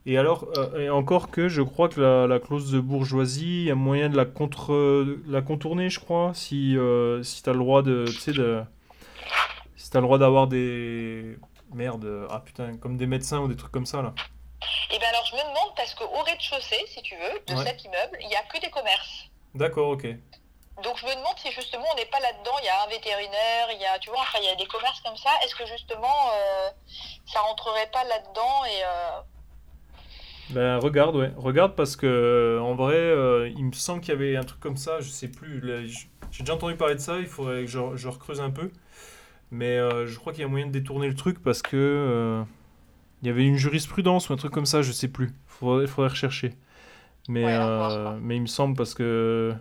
Et alors, et encore que je crois que la, la, clause de bourgeoisie, il y a moyen de la, contre, la contourner, je crois, si, si tu as le droit de. Tu sais, de. Si as le droit d'avoir des Merde, ah putain, comme des médecins ou des trucs comme ça là. Et eh bien alors je me demande parce qu'au rez-de-chaussée, si tu veux, de cet immeuble, il n'y a que des commerces. D'accord, ok. Donc je me demande si justement on n'est pas là-dedans, il y a un vétérinaire, il y a, tu vois, enfin il y a des commerces comme ça, est-ce que justement euh, ça rentrerait pas là-dedans et... Euh... Ben regarde, ouais, regarde parce que en vrai, euh, il me semble qu'il y avait un truc comme ça, je sais plus, j'ai déjà entendu parler de ça, il faudrait que je, je recreuse un peu. Mais euh, je crois qu'il y a moyen de détourner le truc parce que euh, il y avait une jurisprudence ou un truc comme ça, je sais plus. Il faudrait, faudrait, rechercher. Mais, euh, mais il me semble parce que.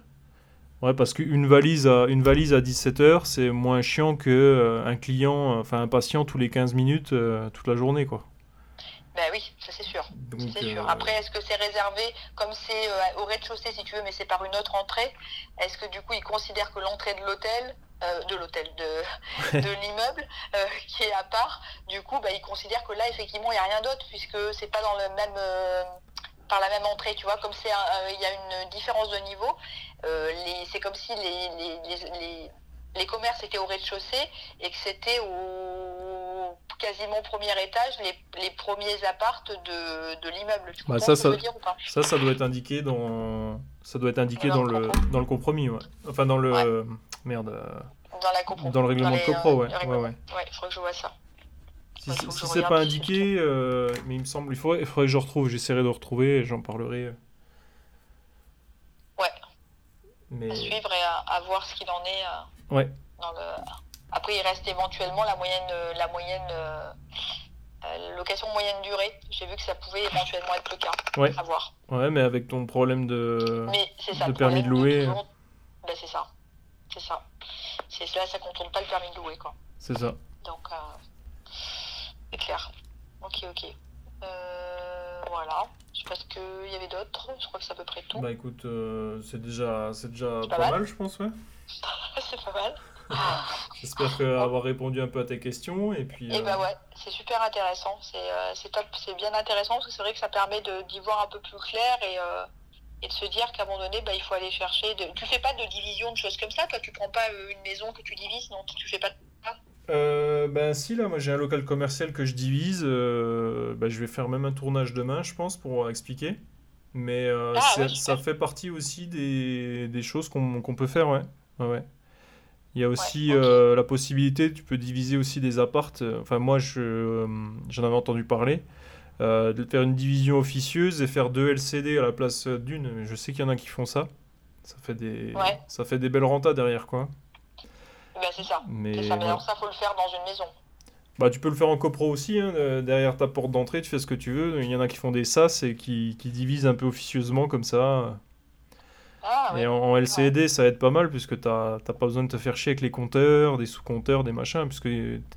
Ouais, parce qu'une valise à, une valise à 17h, c'est moins chiant qu'un un client, enfin un patient tous les 15 minutes, toute la journée, quoi. Ben oui, ça c'est sûr. sûr. Après, est-ce que c'est réservé, comme c'est au rez-de-chaussée si tu veux, mais c'est par une autre entrée? Est-ce que du coup ils considèrent que l'entrée de l'hôtel euh, de l'hôtel, de, de l'immeuble euh, qui est à part. Du coup, bah, ils considèrent que là, effectivement, il n'y a rien d'autre puisque c'est pas dans le même, euh, par la même entrée, tu vois. Comme c'est, il y a une différence de niveau, c'est comme si les, les, les, commerces étaient au rez-de-chaussée et que c'était au quasiment premier étage les, premiers appartes de, de l'immeuble. Bah, ça, ça, ça, ça doit être indiqué dans, ça doit être indiqué dans, le, dans le compromis, ouais. Enfin, dans le. Merde. Euh, dans la copro. Dans le règlement de copro, ouais. ouais, ouais. il faudrait que je vois ça. Si, c'est pas indiqué, euh, mais il me semble, il faudrait, il faudrait que je retrouve, j'essaierai de retrouver et j'en parlerai. Ouais. Mais... À suivre et à, voir ce qu'il en est. Euh, ouais. Dans le... Après, il reste éventuellement la moyenne, la moyenne location moyenne durée. J'ai vu que ça pouvait éventuellement être le cas. Ouais. À voir. Ouais, mais avec ton problème de, mais ça, de permis de louer. Ben, c'est ça. C'est ça. C'est là, ça contourne pas le permis de louer, quoi. C'est ça. Donc, euh, c'est clair. Ok, ok. Euh, voilà. Je pense qu'il y avait d'autres. Je crois que c'est à peu près tout. Bah écoute, euh, c'est déjà, c'est déjà pas, mal. je pense, ouais. <laughs> c'est pas mal. <laughs> J'espère avoir répondu un peu à tes questions et puis. Et eh bah ouais, c'est super intéressant. C'est top, c'est bien intéressant parce que c'est vrai que ça permet d'y voir un peu plus clair et et de se dire qu'à un moment donné, bah, il faut aller chercher. De... Tu fais pas de division de choses comme ça Toi, tu prends pas euh, une maison que tu divises Non, tu fais pas euh, ben si là, moi j'ai un local commercial que je divise. Euh, ben, je vais faire même un tournage demain, je pense, pour expliquer. Mais euh, Ah, ouais, ça fait partie aussi des, des choses qu'on qu'on peut faire. Ouais, ouais. Il y a aussi euh, la possibilité, tu peux diviser aussi des appartes. euh, Enfin, moi, je, euh, j'en avais entendu parler. euh, de faire une division officieuse et faire deux LCD à la place d'une. Je sais qu'il y en a qui font ça. Ça fait des, Ouais. ça fait des belles rentas derrière, quoi. Ben, c'est ça. Mais C'est ça. Mais voilà. alors, ça, faut le faire dans une maison. Bah, tu peux le faire en copro aussi, hein, derrière ta porte d'entrée, tu fais ce que tu veux. Il y en a qui font des sas et qui, qui divisent un peu officieusement comme ça. Ah, Et en, en LCD, ça aide pas mal puisque t'as pas besoin de te faire chier avec les compteurs, des sous-compteurs, des machins, puisque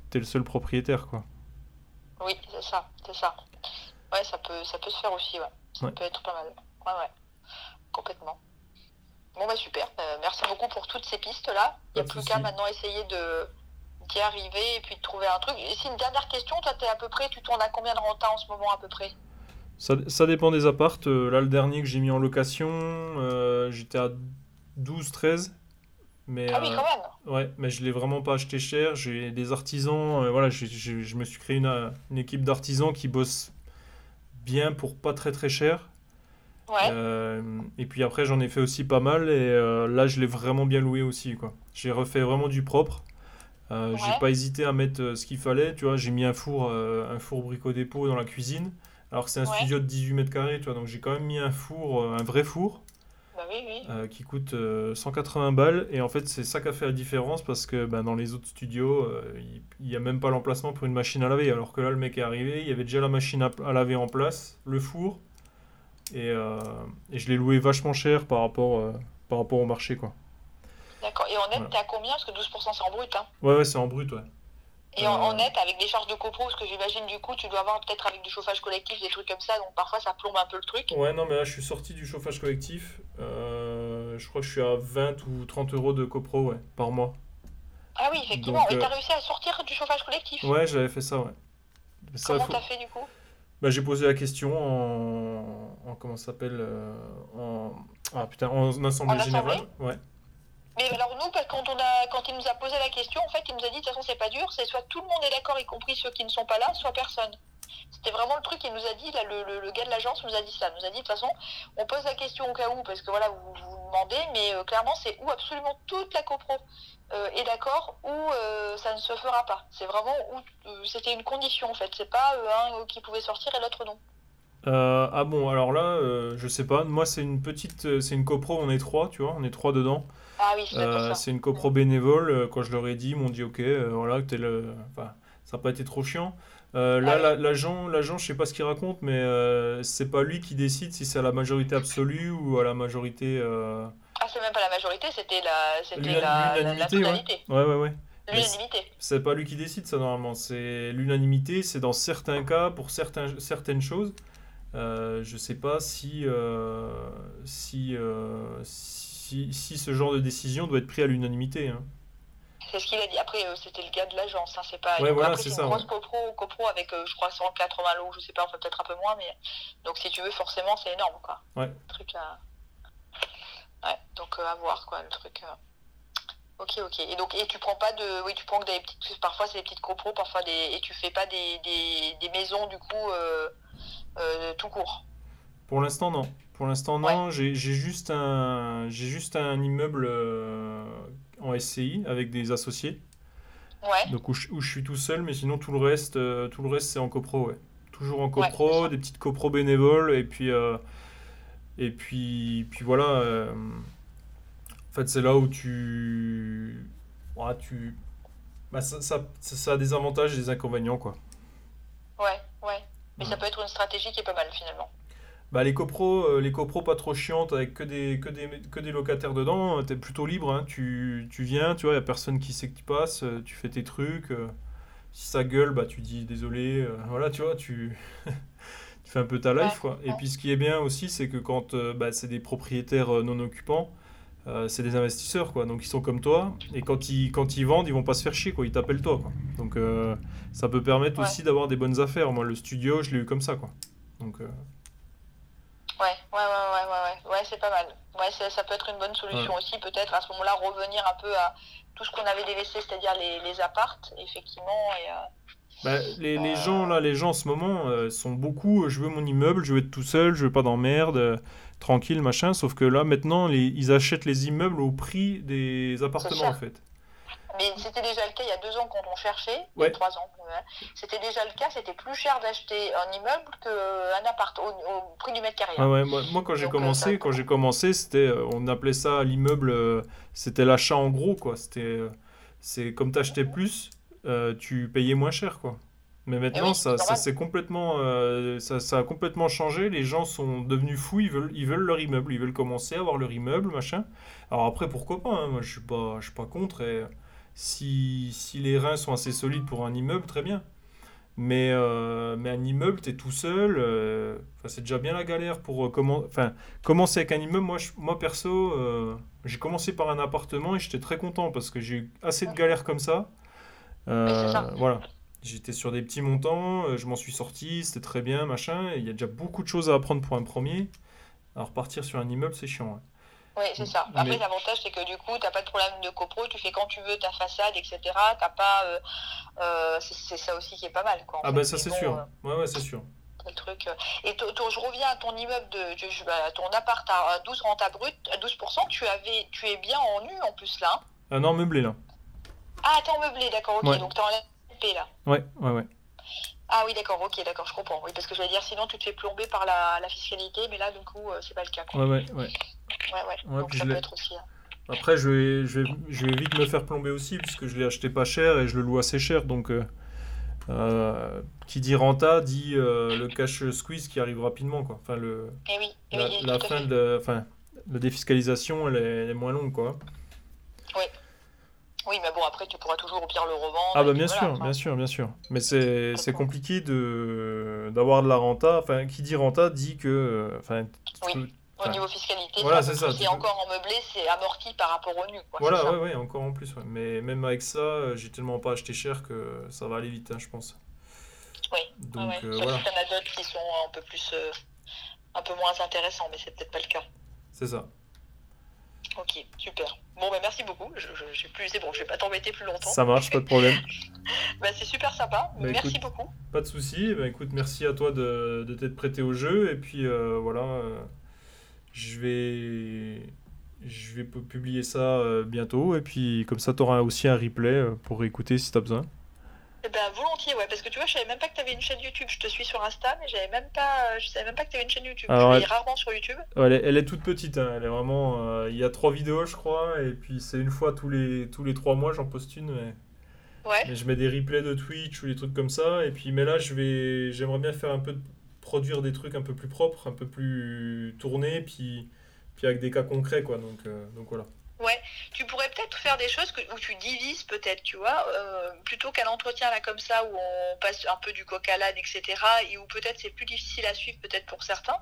t'es le seul propriétaire, quoi. Oui, c'est ça. C'est ça. Ouais, ça peut, ça peut se faire aussi, ouais. Ça Ouais. peut être pas mal. Ouais, ouais. Complètement. Bon, bah super. Euh, merci beaucoup pour toutes ces pistes-là. Il n'y a plus qu'à maintenant essayer de d'y arriver et puis de trouver un truc. Et si une dernière question, toi, t'es à peu près, tu tournes à combien de renta en ce moment à peu près? Ça, ça dépend des appartes. Euh, Là, le dernier que j'ai mis en location, euh, j'étais à 12, 13. Mais, Ah oui, euh, quand même. Ouais, mais je l'ai vraiment pas acheté cher. J'ai des artisans. voilà, j'ai- j'ai- je me suis créé une, une équipe d'artisans qui bossent bien pour pas très très cher. Ouais. Euh, et puis après, j'en ai fait aussi pas mal. Et euh, là, je l'ai vraiment bien loué aussi, quoi. J'ai refait vraiment du propre. Euh, J'ai Ouais. pas hésité à mettre ce qu'il fallait. Tu vois, j'ai mis un four, un four brico-dépôt dans la cuisine. Alors que c'est un Ouais. studio de 18 mètres carrés, tu vois. Donc j'ai quand même mis un four, euh, un vrai four Bah oui, oui. euh, qui coûte euh, 180 balles. Et en fait, c'est ça qui a fait la différence parce que ben, dans les autres studios, euh, il n'y a même pas l'emplacement pour une machine à laver. Alors que là, le mec est arrivé, il y avait déjà la machine à, à laver en place, le four. Et, euh, et je l'ai loué vachement cher par rapport, euh, par rapport au marché, quoi. D'accord. Et en net, Voilà. t'es à combien? Parce que 12% c'est en brut. Hein. Ouais, ouais, c'est en brut, ouais. Et en, en Euh. net, avec des charges de copro, parce que j'imagine du coup, tu dois avoir peut-être avec du chauffage collectif, des trucs comme ça, donc parfois ça plombe un peu le truc. Ouais, non, mais là, je suis sorti du chauffage collectif. Euh, je crois que je suis à 20 ou 30 euros de copro, ouais, par mois. Ah oui, effectivement. Donc, Et t'as euh, réussi à sortir du chauffage collectif Ouais, j'avais fait ça, ouais. Ça, Comment faut- t'as fait du coup? Bah, j'ai posé la question en, en comment ça s'appelle euh, en ah putain en assemblée En générale. Ouais. Mais alors nous, quand, il nous a posé la question, en fait, il nous a dit, de toute façon, c'est pas dur, c'est soit tout le monde est d'accord, y compris ceux qui ne sont pas là, soit personne. C'était vraiment le truc qu'il nous a dit, là, le, le- gars de l'agence nous a dit ça, nous a dit, de toute façon, on pose la question au cas où, parce que voilà, vous vous demandez, mais euh, clairement, c'est où absolument toute la copro euh, est d'accord, ou euh, ça ne se fera pas. C'est vraiment où euh, c'était une condition, en fait. C'est pas un qui pouvait sortir et l'autre non. Ah bon alors là je sais pas. Moi c'est une petite c'est une copro on est trois tu vois on est trois dedans. Ah oui, Euh, c'est une copro bénévole. euh, Quand je leur ai dit ils m'ont dit ok euh, voilà que le enfin ça n'a pas été trop chiant. Euh, là Ah oui. l'agent l'agent je sais pas ce qu'il raconte mais c'est pas lui qui décide si c'est à la majorité absolue ou à la majorité. Ah, c'est même pas la majorité, c'était la, c'était la, la, la l'unanimité, ouais. Ouais ouais ouais. L'unanimité. C'est pas lui qui décide ça normalement, c'est l'unanimité, c'est dans certains cas, pour certains, certaines choses. Je sais pas si, si, euh, si, si ce genre de décision doit être pris à l'unanimité. hein. C'est ce qu'il a dit. Après, euh, c'était le gars de l'agence. Hein, c'est pas. Ouais, voilà, c'est ça, une grosse ouais. copro, copro avec, euh, je crois, 180 lots, je sais pas, enfin peut-être un peu moins, mais donc si tu veux, forcément, c'est énorme, quoi. Ouais. Le truc à. Ouais. Donc euh, à voir, quoi, le truc. Ok, ok. Et donc, et tu prends pas de, oui, tu prends que des petites, parfois c'est des petites copros, parfois des, et tu fais pas des, des, des maisons du coup tout court. Pour l'instant, non. Pour l'instant, non. J'ai j'ai juste un, juste un immeuble euh, en SCI avec des associés, Ouais. donc où je, où je suis tout seul, mais sinon tout le reste, euh, tout le reste c'est en copro, ouais. Toujours en Ouais, copro, ça. des petites copros bénévoles, et puis, euh, et puis, puis voilà. euh, en fait, c'est là où tu, ouais, tu, bah, ça, ça, ça ça a des avantages et des inconvénients, quoi. Ouais, ouais. Mais Ouais. ça peut être une stratégie qui est pas mal finalement. Bah, les copros, euh, les copros pas trop chiantes avec que des, que des, que des locataires dedans, euh, t'es plutôt libre, hein. Tu, tu viens, tu vois, y a personne qui sait que tu passes, euh, tu fais tes trucs. si ça gueule, bah tu dis désolé, voilà, tu vois, tu, <laughs> tu fais un peu ta life, quoi. Et puis ce qui est bien aussi, c'est que quand bah, c'est des propriétaires non occupants, c'est des investisseurs, quoi. Donc ils sont comme toi, et quand ils, quand ils vendent, ils vont pas se faire chier, quoi. Ils t'appellent toi, quoi. Donc ça peut permettre Ouais. aussi d'avoir des bonnes affaires. Moi, le studio, je l'ai eu comme ça, quoi. Donc, Ouais, ouais, ouais, ouais, ouais, ouais. C'est pas mal. Ouais, ça, peut être une bonne solution aussi, peut-être à ce moment-là revenir un peu à tout ce qu'on avait délaissé, c'est-à-dire les, les appartes, effectivement. Et, bah, les, les, gens là, les gens en ce moment sont beaucoup. Je veux mon immeuble, je veux être tout seul, je veux pas d'emmerde tranquille, machin. Sauf que là, maintenant, ils achètent les immeubles au prix des appartements, en fait. Mais c'était déjà le cas il y a deux ans quand on cherchait, ouais. trois ans. C'était déjà le cas, c'était plus cher d'acheter un immeuble qu'un appart au, prix du mètre carré. Ah ouais, moi, quand j'ai euh, commencé, quand j'ai commencé, c'était, euh, on appelait ça l'immeuble, euh, c'était l'achat en gros, quoi. C'était, c'est comme t'achetais plus, tu payais moins cher, quoi. Mais maintenant, ça, ça, c'est complètement, euh, ça, ça, a complètement changé. Les gens sont devenus fous, ils veulent, ils veulent leur immeuble, ils veulent commencer à avoir leur immeuble, machin. Alors après, pourquoi pas hein. Moi, je suis pas, je suis pas contre. Et si, si les reins sont assez solides pour un immeuble, très bien. Mais, euh, mais un immeuble, tu es tout seul. Euh, c'est déjà bien la galère pour comment, enfin, commencer avec un immeuble. Moi, moi perso, j'ai commencé par un appartement et j'étais très content parce que j'ai eu assez de galères comme ça. ça. Voilà. J'étais sur des petits montants, euh, je m'en suis sorti, c'était très bien, machin. Il y a déjà beaucoup de choses à apprendre pour un premier. Alors partir sur un immeuble, c'est chiant. Hein. Oui, c'est ça. Après, l'avantage, c'est que du coup, tu n'as pas de problème de copro, tu fais quand tu veux ta façade, etc. T'as pas. Euh, euh, c'est ça aussi qui est pas mal. Quoi, ah, ben ça, c'est sûr. ouais, ouais, c'est sûr. Le truc. Et je reviens à ton immeuble, de, bah, ton appart à 12 renta brut, à 12%, tu, avais, tu es bien en nu en plus là Ah non, meublé là. Ah, t'es en meublé, d'accord, ok. Donc t'enlèves là. Ouais, ouais, ouais. Ah oui, d'accord, ok, d'accord, je comprends. Oui, parce que je vais dire, sinon tu te fais plomber par la, la fiscalité, mais là, du coup, euh, c'est pas le cas. Ouais, ouais, ouais. Ouais, ouais. Donc ça peut être aussi. Hein. Après, je vais, je, vais, je vais vite me faire plomber aussi, puisque je l'ai acheté pas cher et je le loue assez cher. Donc, euh, euh qui dit renta dit le cash squeeze qui arrive rapidement. Quoi. Enfin, le, et eh oui, eh la, la fin de. Enfin, la défiscalisation, elle est, elle est moins longue, quoi. Oui. Oui, mais bon, après, tu pourras toujours au pire le revendre. Ah, bah bien sûr, bien sûr, bien sûr. Mais c'est compliqué d'avoir de la renta. Enfin, qui dit renta dit que. Euh, enfin, oui. Au niveau fiscalité, voilà, c'est ça. C'est encore en meublé, c'est amorti par rapport au nu. Quoi, voilà, ouais, ouais, encore en plus. Ouais. Mais même avec ça, euh, j'ai tellement pas acheté cher que ça va aller vite, hein, je pense. Oui. Donc, ouais, euh, voilà. qu'il y en a d'autres qui sont un peu plus, un peu moins intéressants, mais c'est peut-être pas le cas. C'est ça. Ok, super. Bon, bah, merci beaucoup. Je, je, plus, c'est bon, je vais pas t'embêter plus longtemps. Ça marche, pas de problème. <laughs> bah, c'est super sympa. Bah, merci beaucoup. Pas de souci. Bah, écoute, merci à toi de, de t'être prêté au jeu. Et puis euh, voilà, euh, je vais je vais publier ça euh, bientôt. Et puis comme ça, tu auras aussi un replay pour écouter si tu as besoin. Ben, volontiers, ouais, parce que tu vois, je savais même pas que tu avais une chaîne YouTube. Je te suis sur Insta, mais j'avais même pas, je savais même pas que tu avais une chaîne YouTube. je elle... rarement sur YouTube. elle, est, elle, est, toute petite, hein. elle est vraiment. Euh, il y a trois vidéos, je crois, et puis c'est une fois tous les, tous les trois mois, j'en poste une. Mais... Ouais. je mets des replays de Twitch ou des trucs comme ça, et puis, mais là, je vais, j'aimerais bien faire un peu de, produire des trucs un peu plus propres, un peu plus tournés, puis, puis avec des cas concrets, quoi. Donc, euh, donc voilà. Ouais, tu pourrais peut-être faire des choses que, où tu divises peut-être, tu vois, euh, plutôt qu'un entretien là comme ça où on passe un peu du coq à l'âne, etc. Et où peut-être c'est plus difficile à suivre peut-être pour certains.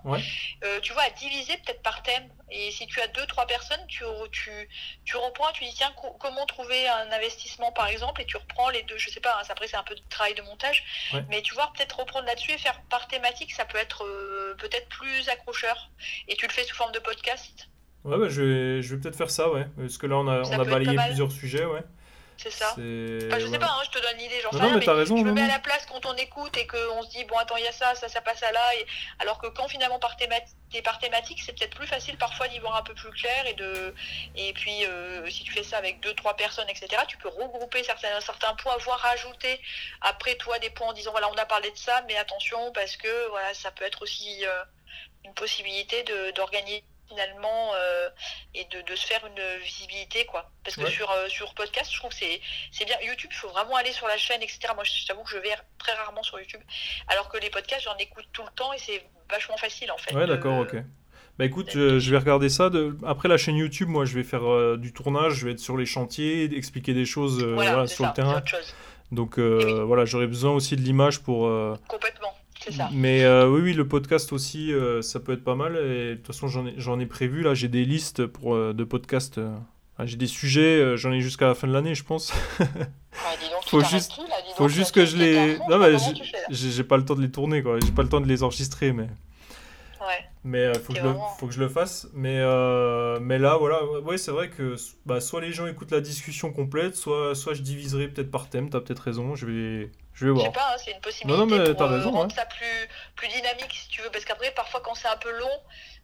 Euh, tu vois, à diviser peut-être par thème. Et si tu as deux, trois personnes, tu, tu, tu reprends, tu dis tiens, comment trouver un investissement par exemple, et tu reprends les deux, je sais pas, hein, après c'est un peu de travail de montage, mais tu vois, peut-être reprendre là-dessus et faire par thématique, ça peut être euh, peut-être plus accrocheur. Et tu le fais sous forme de podcast. Ouais, bah, je vais, je vais peut-être faire ça, ouais. Parce que là, on a, on a balayé plusieurs sujets, ouais. C'est ça. Enfin, je sais pas, hein, je te donne l'idée, non, mais, raison, je me mets à la place quand on écoute et qu'on se dit, bon, attends, il y a ça, ça, ça passe à là. Et... Alors que quand finalement par, thématique, par thématique, c'est peut-être plus facile parfois d'y voir un peu plus clair. Et, de... et puis, euh, si tu fais ça avec deux, trois personnes, etc., tu peux regrouper certains, certains points, voire rajouter après toi des points en disant, voilà, on a parlé de ça, mais attention, parce que voilà, ça peut être aussi euh, une possibilité d'organiser finalement euh, et de, de, se faire une visibilité quoi. Parce que sur, euh, sur podcast je trouve que c'est bien. YouTube il faut vraiment aller sur la chaîne etc moi je t'avoue que je vais très rarement sur YouTube. Alors que les podcasts j'en écoute tout le temps et c'est vachement facile en fait ouais d'accord ok. Bah écoute, je, vais regarder ça. De... Après la chaîne YouTube, moi je vais faire euh, du tournage, je vais être sur les chantiers, expliquer des choses voilà, sur le terrain. Donc voilà, j'aurais besoin aussi de l'image pour. Mais euh, oui, oui, le podcast aussi, euh, ça peut être pas mal. Et de toute façon, j'en ai, ai, prévu. Là, j'ai des listes pour, euh, de podcasts. Ah, j'ai des sujets, j'en ai jusqu'à la fin de l'année, je pense. <laughs> faut juste, faut juste que je les. Non, mais j'ai pas le temps de les tourner, quoi. J'ai pas le temps de les enregistrer, mais. Mais il faut, que je le- faut que je le fasse. Mais, euh, mais là, voilà, ouais, c'est vrai que bah, soit les gens écoutent la discussion complète, soit, soit je diviserai peut-être par thème. T'as peut-être raison, je vais, je vais Je sais voir. pas, hein, c'est une possibilité Non, non, mais pour t'as euh, raison, rendre ouais. ça plus, plus dynamique si tu veux. Parce qu'après, parfois, quand c'est un peu long,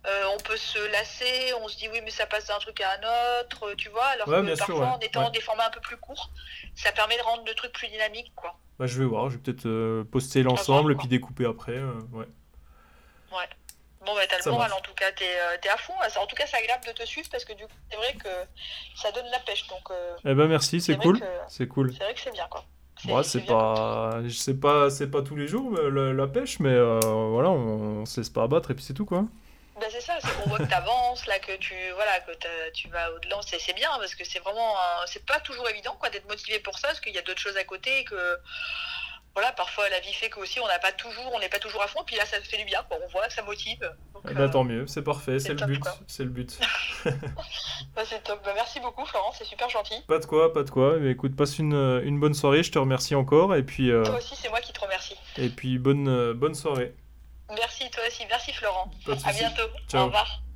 euh, on peut se lasser, on se dit oui, mais ça passe d'un truc à un autre, tu vois. Alors Ouais, que sûr, parfois, ouais. en étant des formats un peu plus courts, ça permet de rendre le truc plus dynamique, quoi. Bah, je vais voir, je vais peut-être euh, poster l'ensemble et puis découper après. euh, ouais. Ouais. Bon, bah, t'as le moral en tout cas, t'es euh, t'es à fond. En tout cas, c'est agréable de te suivre parce que du coup, c'est vrai que ça donne la pêche. Donc, euh, Eh ben merci, c'est cool. C'est cool. c'est vrai que c'est bien, quoi. Moi, c'est pas, je sais pas, c'est pas tous les jours mais la, la pêche, mais euh, voilà, on, on se laisse pas abattre et puis c'est tout quoi. Ben, c'est ça, c'est qu'on voit que tu avances, là, que tu, voilà, que tu vas au-delà. C'est c'est bien parce que c'est vraiment. C'est pas toujours évident quoi, d'être motivé pour ça parce qu'il y a d'autres choses à côté et que. Voilà, parfois la vie fait qu'aussi on n'a pas toujours, on n'est pas toujours à fond, puis là ça fait du bien, quoi. on voit que ça motive. Donc, euh, ben, tant mieux, c'est parfait, c'est le top, but, c'est le but. <laughs> <laughs> bah, c'est top. Bah, merci beaucoup Florent, c'est super gentil. Pas de quoi, pas de quoi. Mais écoute, passe une, une bonne soirée, je te remercie encore et puis euh, Toi aussi, c'est moi qui te remercie. et puis bonne euh, bonne soirée. Merci, toi aussi. Merci Florent. À bientôt. Ciao. Au revoir.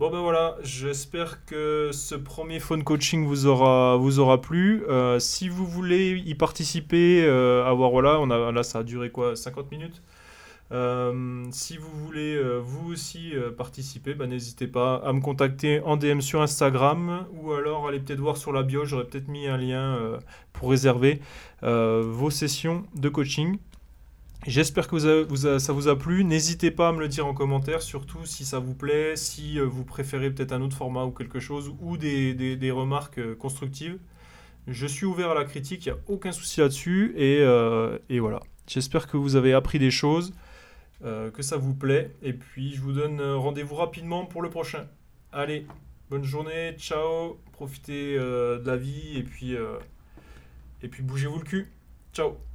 Bon ben voilà, j'espère que ce premier phone coaching vous aura, plu. Euh, si vous voulez y participer, euh, avoir voilà, on a, là ça a duré quoi 50 minutes. Euh, si vous voulez euh, vous aussi euh, participer, bah, n'hésitez pas à me contacter en DM sur Instagram ou alors allez peut-être voir sur la bio, j'aurais peut-être mis un lien euh, pour réserver euh, vos sessions de coaching. J'espère que ça vous a plu. N'hésitez pas à me le dire en commentaire, surtout si ça vous plaît, si euh, vous préférez peut-être un autre format ou quelque chose, ou des, remarques euh, constructives. Je suis ouvert à la critique, il n'y a aucun souci là-dessus. Et, euh, et voilà. J'espère que vous avez appris des choses, que ça vous plaît. Et puis je vous donne rendez-vous rapidement pour le prochain. Allez, bonne journée, ciao, profitez de la vie et puis, et puis bougez-vous le cul. Ciao